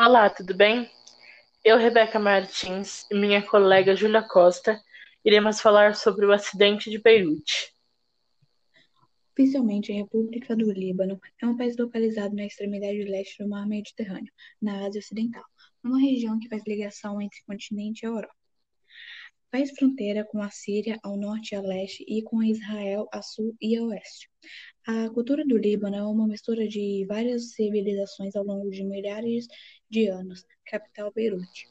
Olá, tudo bem? Eu, Rebeca Martins e minha colega Júlia Costa iremos falar sobre o acidente de Beirute. Oficialmente, a República do Líbano é um país localizado na extremidade leste do Mar Mediterrâneo, na Ásia Ocidental, numa região que faz ligação entre o continente e a Europa. Faz fronteira com a Síria ao norte e a leste e com Israel a sul e a oeste. A cultura do Líbano é uma mistura de várias civilizações ao longo de milhares de anos. Capital Beirute.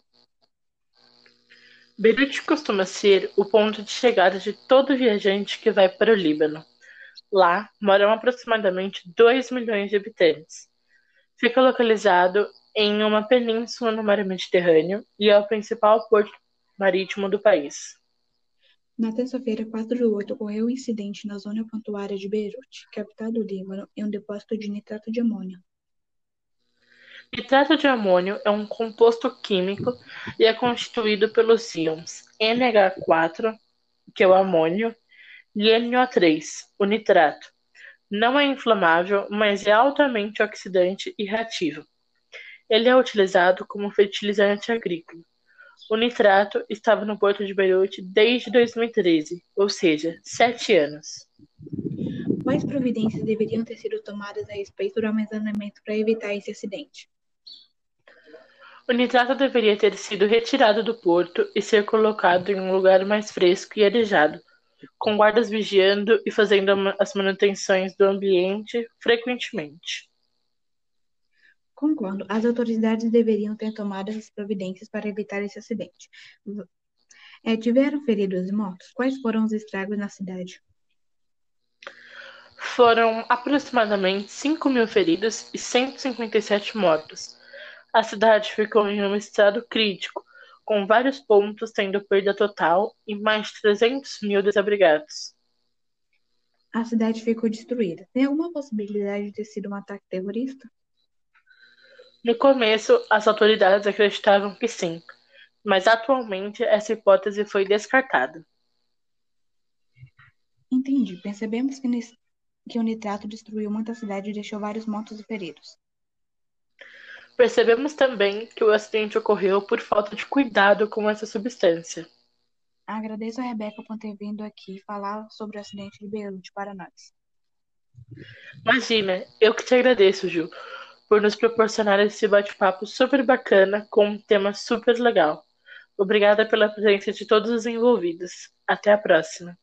Beirute costuma ser o ponto de chegada de todo viajante que vai para o Líbano. Lá moram aproximadamente 2 milhões de habitantes. Fica localizado em uma península no mar Mediterrâneo e é o principal porto marítimo do país. Na terça-feira, 4 de 8, ocorreu um incidente na zona portuária de Beirute, capital do Líbano, em um depósito de nitrato de amônio. Nitrato de amônio é um composto químico e é constituído pelos íons NH4, que é o amônio, e NO3, o nitrato. Não é inflamável, mas é altamente oxidante e reativo. Ele é utilizado como fertilizante agrícola. O nitrato estava no porto de Beirute desde 2013, ou seja, sete anos. Quais providências deveriam ter sido tomadas a respeito do armazenamento para evitar esse acidente? O nitrato deveria ter sido retirado do porto e ser colocado em um lugar mais fresco e arejado, com guardas vigiando e fazendo as manutenções do ambiente frequentemente. Concordo, as autoridades deveriam ter tomado essas providências para evitar esse acidente. É, tiveram feridos e mortos? Quais foram os estragos na cidade? Foram aproximadamente 5 mil feridos e 157 mortos. A cidade ficou em um estado crítico, com vários pontos tendo perda total e mais de 300 mil desabrigados. A cidade ficou destruída. Tem alguma possibilidade de ter sido um ataque terrorista? No começo, as autoridades acreditavam que sim, mas atualmente essa hipótese foi descartada. Entendi. Percebemos que, que o nitrato destruiu muita cidade e deixou vários mortos e feridos. Percebemos também que o acidente ocorreu por falta de cuidado com essa substância. Agradeço a Rebeca por ter vindo aqui falar sobre o acidente de Beirute para nós. Imagina, eu que te agradeço, Ju por nos proporcionar esse bate-papo super bacana com um tema super legal. Obrigada pela presença de todos os envolvidos. Até a próxima.